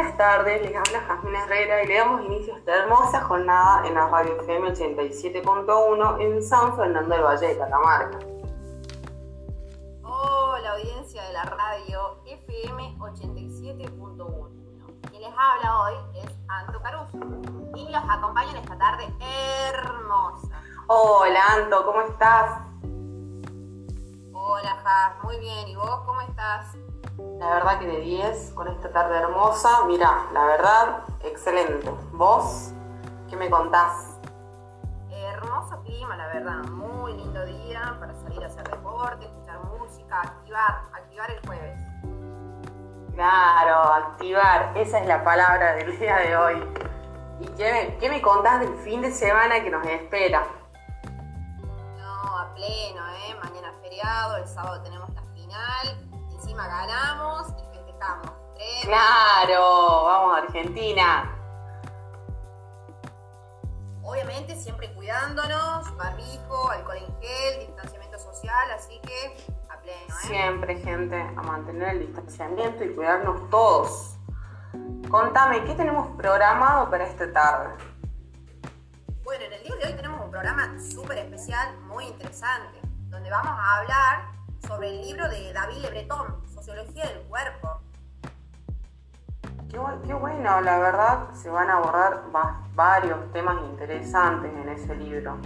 buenas tardes, les habla Jasmine Herrera y le damos inicio a esta hermosa jornada en la radio FM 87.1 en San Fernando del Valle de Catamarca. Hola audiencia de la radio FM 87.1. Quien les habla hoy es Anto Caruso y los acompaña en esta tarde hermosa. Hola Anto, ¿cómo estás? Hola Jas, muy bien. ¿Y vos cómo estás? La verdad que de 10 con esta tarde hermosa. Mira, la verdad, excelente. ¿Vos qué me contás? Hermoso clima, la verdad. Muy lindo día para salir a hacer deporte, escuchar música, activar, activar el jueves. Claro, activar. Esa es la palabra del día de hoy. ¿Y qué me, qué me contás del fin de semana que nos espera? No, a pleno, ¿eh? Mañana feriado, el sábado tenemos la final encima ganamos y festejamos. Claro, vamos a Argentina. Obviamente siempre cuidándonos, barbijo, alcohol en gel, distanciamiento social, así que a pleno. ¿eh? Siempre, gente, a mantener el distanciamiento y cuidarnos todos. Contame, ¿qué tenemos programado para esta tarde? Bueno, en el día de hoy tenemos un programa súper especial, muy interesante, donde vamos a hablar sobre el libro de David Le Breton, Sociología del Cuerpo. Qué, bueno, la verdad se van a abordar varios temas interesantes en ese libro.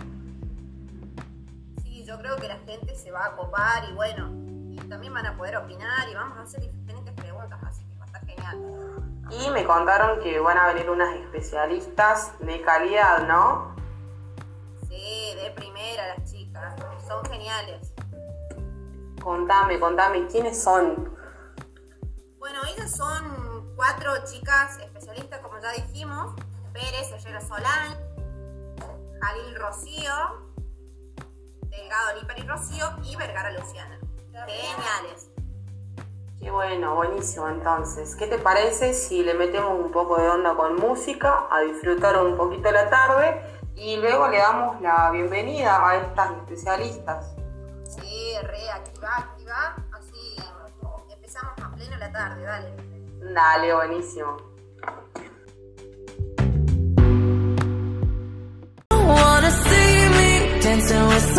Sí, yo creo que la gente se va a copar y bueno, y también van a poder opinar y vamos a hacer diferentes preguntas, así que va a estar genial. Y me contaron que van a venir unas especialistas de calidad, ¿no? Sí, de primera las chicas, son geniales. Contame, contame, ¿quiénes son? Bueno, ellas son cuatro chicas especialistas, como ya dijimos. Pérez, Herrera Solán, Jalil Rocío, Delgado Lipari Rocío y Vergara Luciana. Geniales. Qué bueno, buenísimo entonces. ¿Qué te parece si le metemos un poco de onda con música, a disfrutar un poquito la tarde y luego le damos la bienvenida a estas especialistas? Sí, re, activa, activa. Así empezamos a pleno la tarde, dale. Dale, buenísimo. dancing with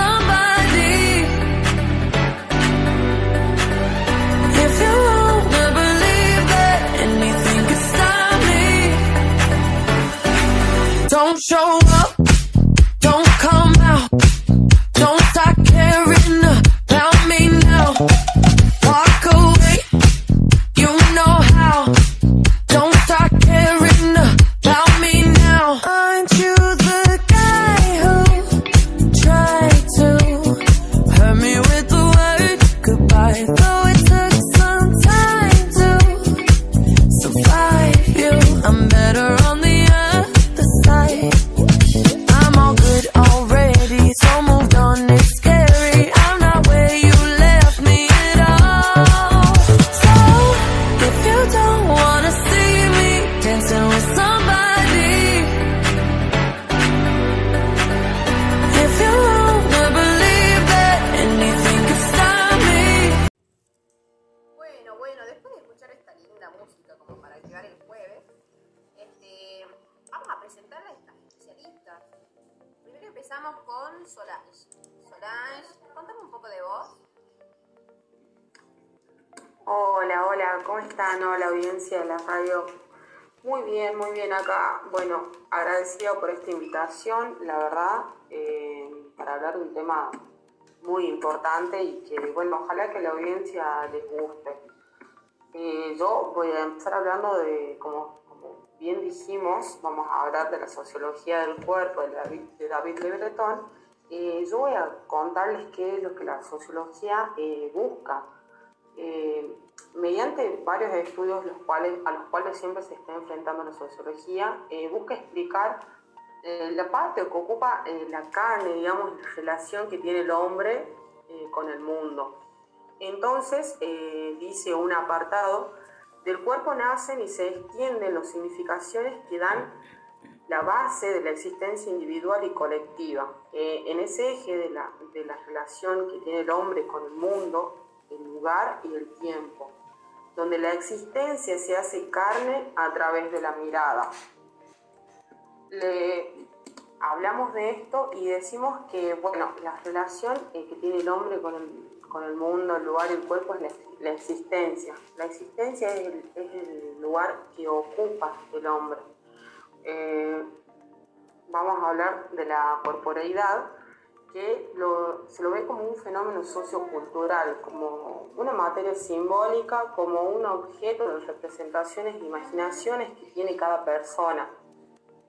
¿cómo están? Hola audiencia de la radio. Muy bien, muy bien acá. Bueno, agradecida por esta invitación, la verdad, eh, para hablar de un tema muy importante y que, bueno, ojalá que la audiencia les guste. Eh, yo voy a empezar hablando de, como, bien dijimos, vamos a hablar de la sociología del cuerpo de David, de David Le Breton. Eh, yo voy a contarles qué es lo que la sociología busca eh, mediante varios estudios los cuales, a los cuales siempre se está enfrentando la sociología, eh, busca explicar eh, la parte que ocupa la carne, digamos, la relación que tiene el hombre con el mundo. Entonces, dice un apartado, del cuerpo nacen y se extienden las significaciones que dan la base de la existencia individual y colectiva. en ese eje de la, de la relación que tiene el hombre con el mundo, el lugar y el tiempo. donde la existencia se hace carne a través de la mirada. Le hablamos de esto y decimos que, bueno, la relación eh, que tiene el hombre con el, mundo, el lugar, el cuerpo es la, existencia. La existencia es el, lugar que ocupa el hombre. Eh, vamos a hablar de la corporeidad, que se lo ve como un fenómeno sociocultural, como una materia simbólica, como un objeto de representaciones e imaginaciones que tiene cada persona.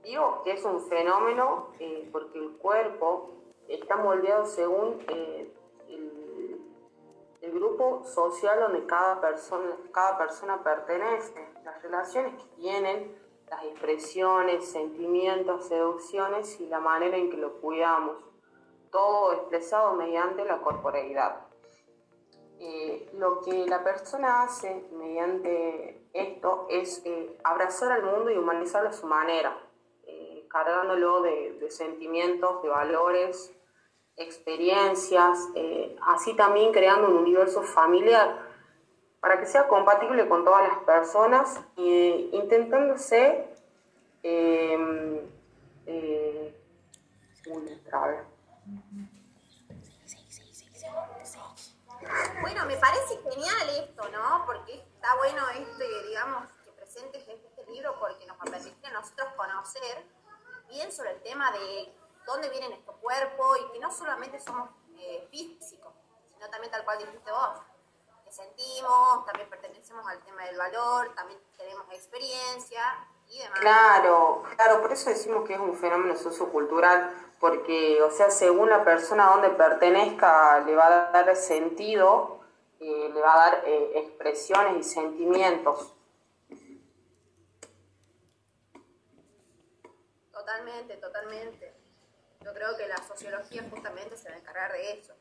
Digo que es un fenómeno eh, porque el cuerpo está moldeado según eh, el, grupo social donde cada persona, cada persona pertenece, las relaciones que tienen, las expresiones, sentimientos, seducciones y la manera en que lo cuidamos todo expresado mediante la corporeidad. Eh, lo que la persona hace mediante esto es eh, abrazar al mundo y humanizarlo a su manera, eh, cargándolo de, sentimientos, de valores, experiencias, así también creando un universo familiar para que sea compatible con todas las personas, e intentándose bueno, me parece genial esto, ¿no? Porque está bueno este, digamos, que presentes este libro porque nos permite a nosotros conocer bien sobre el tema de dónde viene nuestro cuerpo y que no solamente somos eh, físicos, sino también tal cual dijiste vos, que sentimos, también pertenecemos al tema del valor, también tenemos experiencia y demás. Claro, claro, por eso decimos que es un fenómeno sociocultural porque, o sea, según la persona a donde pertenezca, le va a dar sentido, eh, le va a dar eh, expresiones y sentimientos. Totalmente, totalmente. Yo creo que la sociología justamente se va a encargar de eso,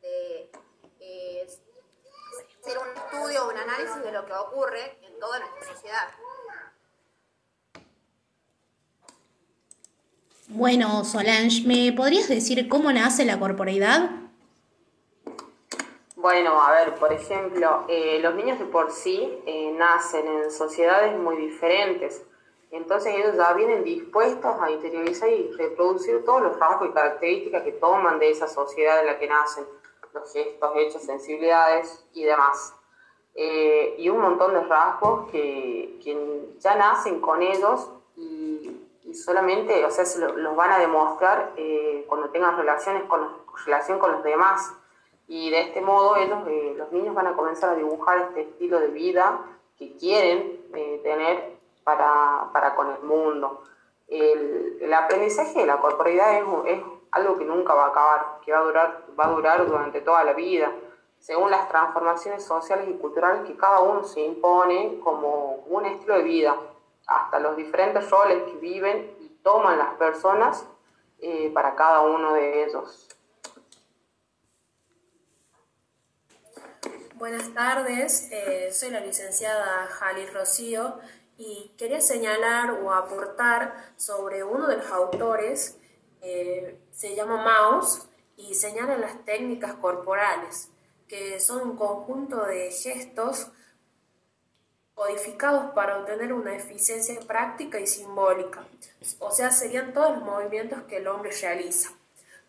de eh, hacer un estudio, un análisis de lo que ocurre en toda nuestra sociedad. Bueno, Solange, ¿me podrías decir cómo nace la corporeidad? Bueno, a ver, por ejemplo, eh, los niños de por sí eh, nacen en sociedades muy diferentes, entonces ellos ya vienen dispuestos a interiorizar y reproducir todos los rasgos y características que toman de esa sociedad en la que nacen, los gestos, hechos, sensibilidades y demás. Eh, y un montón de rasgos que, que ya nacen con ellos solamente, o sea, se los van a demostrar eh, cuando tengan relaciones con relación con los demás. Y de este modo ellos, eh, los niños van a comenzar a dibujar este estilo de vida que quieren eh, tener para, para, con el mundo. El, el, aprendizaje de la corporalidad es, es, algo que nunca va a acabar, que va a, durar, va a durar durante toda la vida, según las transformaciones sociales y culturales que cada uno se impone como un estilo de vida hasta los diferentes roles que viven y toman las personas eh, para cada uno de ellos. Buenas tardes, eh, soy la licenciada Jali Rocío y quería señalar o aportar sobre uno de los autores, eh, se llama Maus y señala las técnicas corporales, que son un conjunto de gestos codificados para obtener una eficiencia práctica y simbólica, o sea, serían todos los movimientos que el hombre realiza.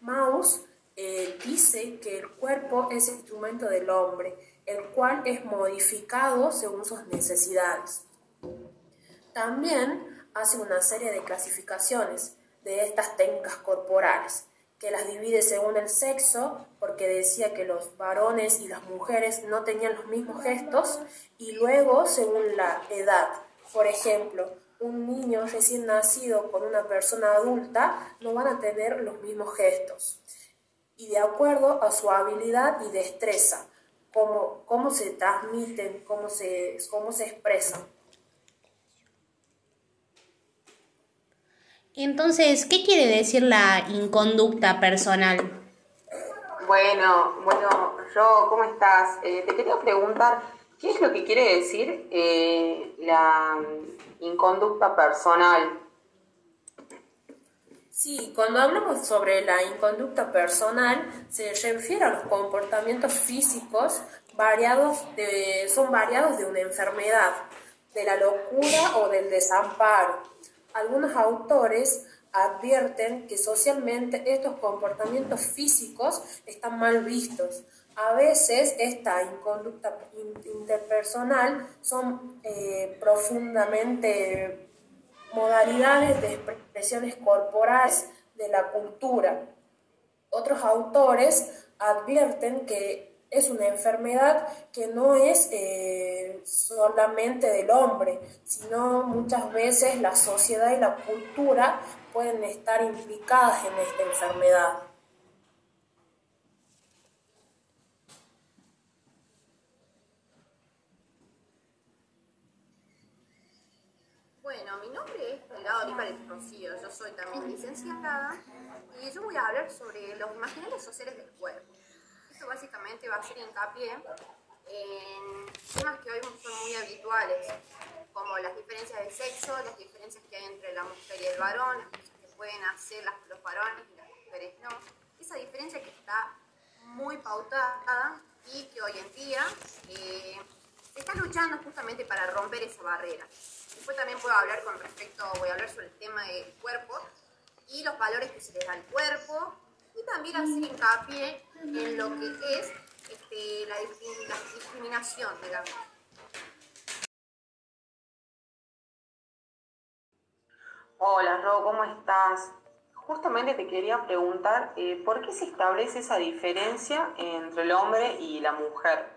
Maus eh, dice que el cuerpo es instrumento del hombre, el cual es modificado según sus necesidades. También hace una serie de clasificaciones de estas técnicas corporales, que las divide según el sexo, porque decía que los varones y las mujeres no tenían los mismos gestos, y luego según la edad. Por ejemplo, un niño recién nacido con una persona adulta no van a tener los mismos gestos. Y de acuerdo a su habilidad y destreza, cómo, cómo se transmiten, cómo se, cómo se expresan. Entonces, ¿qué quiere decir la inconducta personal? Bueno, bueno, yo, ¿cómo estás? Eh, te quería preguntar, ¿qué es lo que quiere decir eh, la inconducta personal? Sí, cuando hablamos sobre la inconducta personal, se refiere a los comportamientos físicos variados de, son variados de una enfermedad, de la locura o del desamparo. Algunos autores advierten que socialmente estos comportamientos físicos están mal vistos. A veces esta inconducta interpersonal son eh, profundamente modalidades de expresiones corporales de la cultura. Otros autores advierten que es una enfermedad que no es eh, solamente del hombre, sino muchas veces la sociedad y la cultura pueden estar implicadas en esta enfermedad. Bueno, mi nombre Delgado Olivares Rocío, yo soy también licenciada y yo voy a hablar sobre los imaginarios sociales del cuerpo. Esto básicamente va a hacer hincapié en temas que hoy son muy habituales, como las diferencias de sexo, las diferencias que hay entre la mujer y el varón, las cosas que pueden hacer los varones y las mujeres no. Esa diferencia que está muy pautada y que hoy en día eh, está luchando justamente para romper esa barrera. Después también puedo hablar con respecto, voy a hablar sobre el tema del cuerpo y los valores que se les da al cuerpo y también hacer hincapié en lo que es este, la, discriminación, digamos. Hola Ro, ¿cómo estás? Justamente te quería preguntar, eh, ¿por qué se establece esa diferencia entre el hombre y la mujer?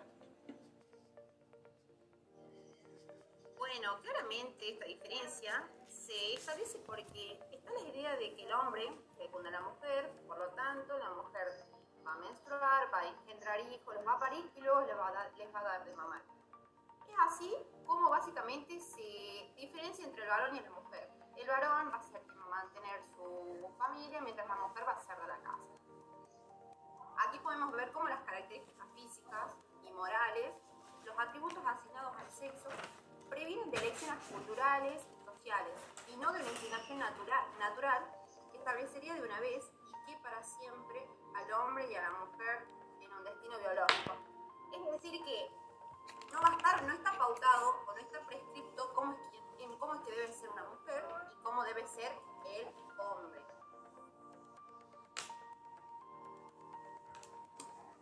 Claramente esta diferencia se establece porque está la idea de que el hombre fecunda a la mujer, por lo tanto la mujer va a menstruar, va a engendrar hijos, los va a parir y luego les va a dar, les va a dar de mamar. Es así como básicamente se diferencia entre el varón y la mujer. El varón va a ser quien va a mantener su familia, mientras la mujer va a ser de la casa. Aquí podemos ver cómo las características físicas y morales, los atributos asignados al sexo, previenen culturales y sociales, y no de una inclinación natural, natural que establecería de una vez y que para siempre al hombre y a la mujer en un destino biológico. Es decir, que no va a estar, no está pautado o no está prescripto cómo es que, cómo es que debe ser una mujer y cómo debe ser el hombre.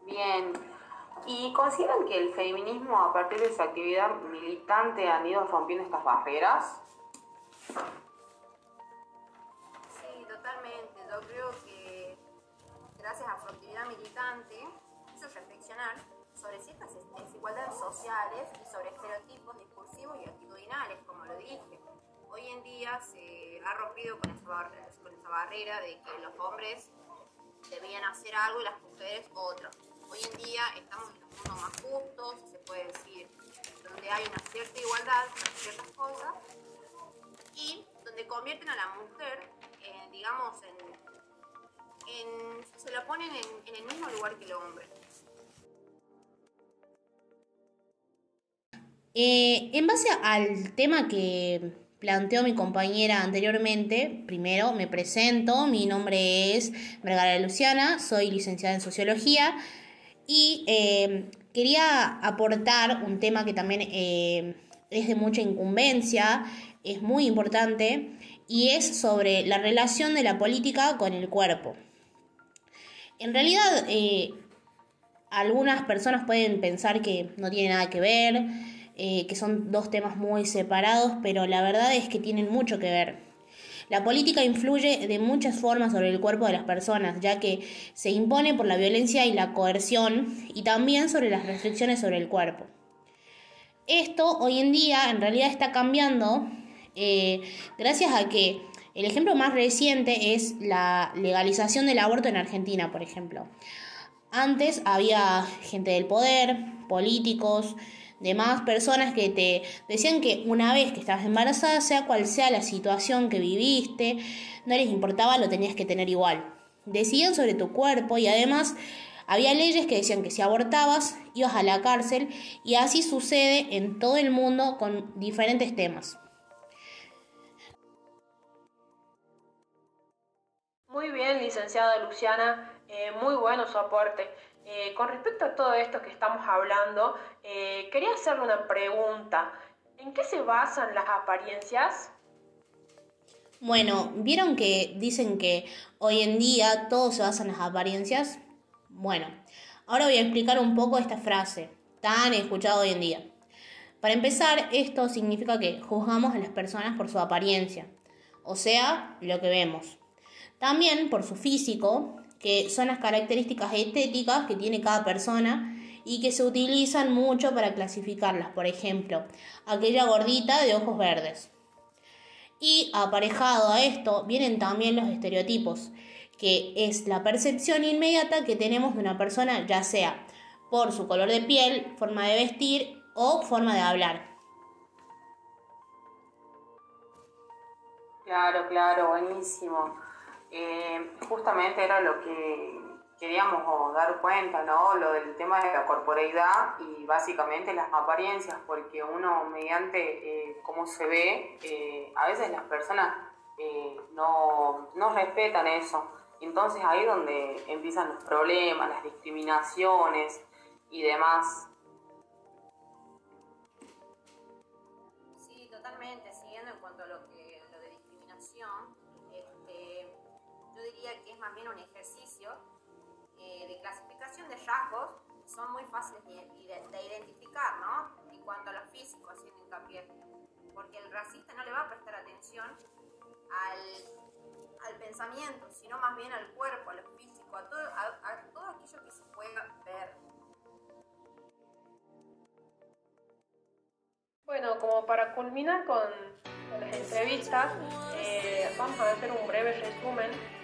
Bien, ¿Y consideran que el feminismo a partir de su actividad militante han ido rompiendo estas barreras? Sí, totalmente. Yo creo que gracias a su actividad militante hizo reflexionar sobre ciertas desigualdades sociales y sobre estereotipos discursivos y actitudinales, como lo dije. Hoy en día se ha rompido con esa, con esa barrera de que los hombres debían hacer algo y las mujeres otro Hoy en día estamos en un mundo más justo, si se puede decir, donde hay una cierta igualdad en ciertas cosas y donde convierten a la mujer, eh, digamos, en, se la ponen en, el mismo lugar que el hombre. Eh, en base al tema que planteó mi compañera anteriormente, primero me presento, mi nombre es Margarita Luciana, soy licenciada en Sociología y eh, quería aportar un tema que también eh, es de mucha incumbencia, es muy importante, y es sobre la relación de la política con el cuerpo. En realidad, eh, algunas personas pueden pensar que no tiene nada que ver, que son dos temas muy separados, pero la verdad es que tienen mucho que ver. La política influye de muchas formas sobre el cuerpo de las personas, ya que se impone por la violencia y la coerción y también sobre las restricciones sobre el cuerpo. Esto hoy en día en realidad está cambiando eh, gracias a que el ejemplo más reciente es la legalización del aborto en Argentina, por ejemplo. Antes había gente del poder, políticos, demás personas que te decían que una vez que estabas embarazada, sea cual sea la situación que viviste, no les importaba, lo tenías que tener igual. Decían sobre tu cuerpo y además había leyes que decían que si abortabas ibas a la cárcel y así sucede en todo el mundo con diferentes temas. Muy bien, licenciada Luciana, eh, muy bueno su aporte. Eh, con respecto a todo esto que estamos hablando, eh, quería hacerle una pregunta. ¿En qué se basan las apariencias? Bueno, ¿vieron que dicen que hoy en día todo se basa en las apariencias? Bueno, ahora voy a explicar un poco esta frase tan escuchada hoy en día. Para empezar, esto significa que juzgamos a las personas por su apariencia, o sea, lo que vemos. También por su físico, que son las características estéticas que tiene cada persona y que se utilizan mucho para clasificarlas. Por ejemplo, aquella gordita de ojos verdes. Y aparejado a esto vienen también los estereotipos, que es la percepción inmediata que tenemos de una persona, ya sea por su color de piel, forma de vestir o forma de hablar. Claro, claro, buenísimo. Eh, justamente era lo que queríamos dar cuenta, ¿no? Lo del tema de la corporeidad y básicamente las apariencias, porque uno mediante eh, cómo se ve, eh, a veces las personas no, no respetan eso. Entonces ahí es donde empiezan los problemas, las discriminaciones y demás. Diría que es más bien un ejercicio eh, de clasificación de rasgos son muy fáciles de, de, identificar, ¿no? En cuanto a lo físico, haciendo hincapié. Porque el racista no le va a prestar atención al, al pensamiento, sino más bien al cuerpo, a lo físico, a todo, a, a todo aquello que se pueda ver. Bueno, como para culminar con, con las entrevistas, eh, vamos a hacer un breve resumen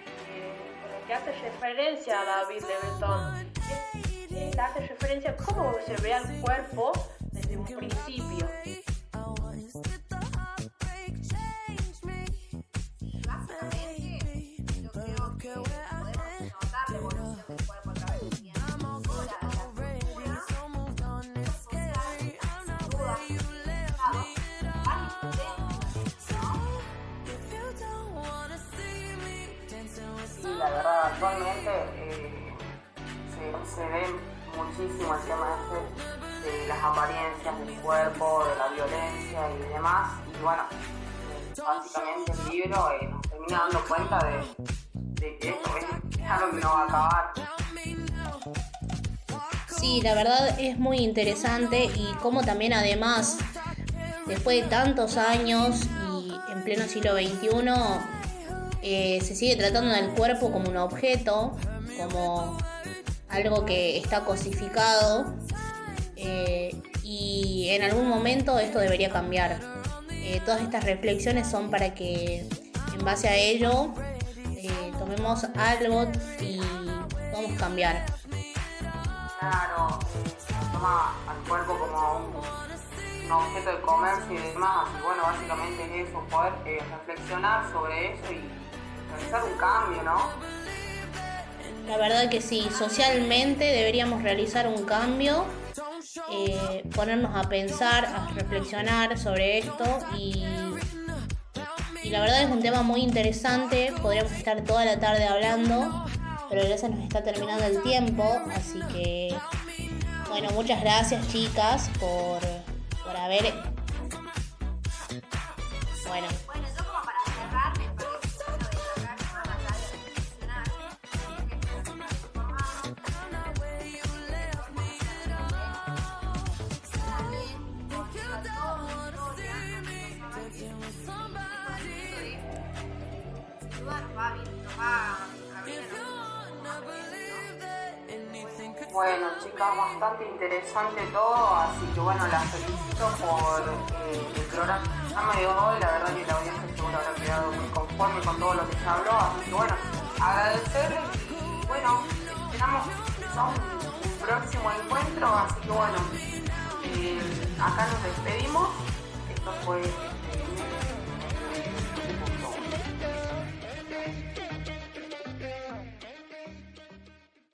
que hace referencia a David Lebretón. Que hace referencia a cómo se ve al cuerpo desde un principio. El tema este de las apariencias del cuerpo, de la violencia y demás. Y bueno, básicamente el libro eh, nos termina dando cuenta de, de que esto es algo que no va a acabar. Sí, la verdad es muy interesante y como también además, después de tantos años y en pleno siglo XXI, eh, se sigue tratando del cuerpo como un objeto, como algo que está cosificado eh, y en algún momento esto debería cambiar. Eh, todas estas reflexiones son para que en base a ello tomemos algo y podamos cambiar. Claro, toma al cuerpo como un, objeto de comercio y demás, y bueno, básicamente es eso, poder reflexionar sobre eso y realizar un cambio, ¿no? La verdad que sí, socialmente deberíamos realizar un cambio, eh, ponernos a pensar, a reflexionar sobre esto y, y la verdad es un tema muy interesante, podríamos estar toda la tarde hablando, pero ya se nos está terminando el tiempo, así que bueno, muchas gracias chicas por, por haber... Bueno. Bueno, chicas, bastante interesante todo, así que bueno, las felicito por eh, el programa de hoy. La verdad que la audiencia seguro habrá quedado muy conforme con todo lo que se habló, así que bueno, agradecer y bueno, esperamos un próximo encuentro, así que bueno, eh, acá nos despedimos. Esto fue